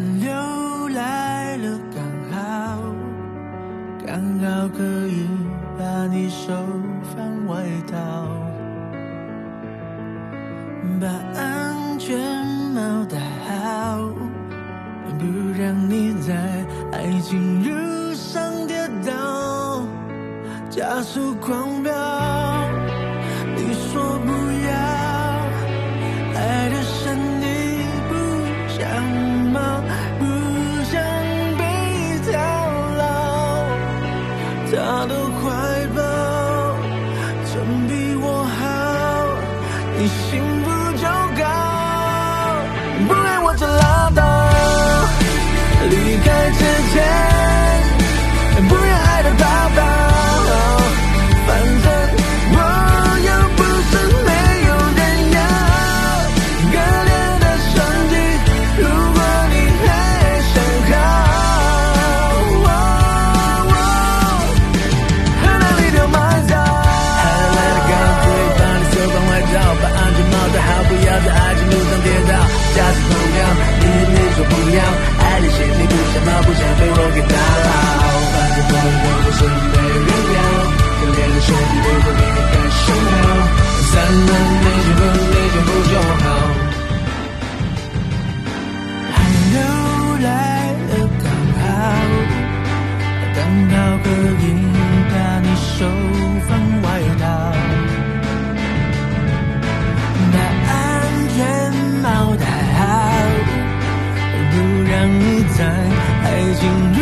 人流来了刚好刚好可以把你手放外套把安全帽戴好不让你在爱情路上跌倒加速狂飙。你幸福就够。不爱我就老可以把你手放外套，把安全帽戴好，不让你在爱情里。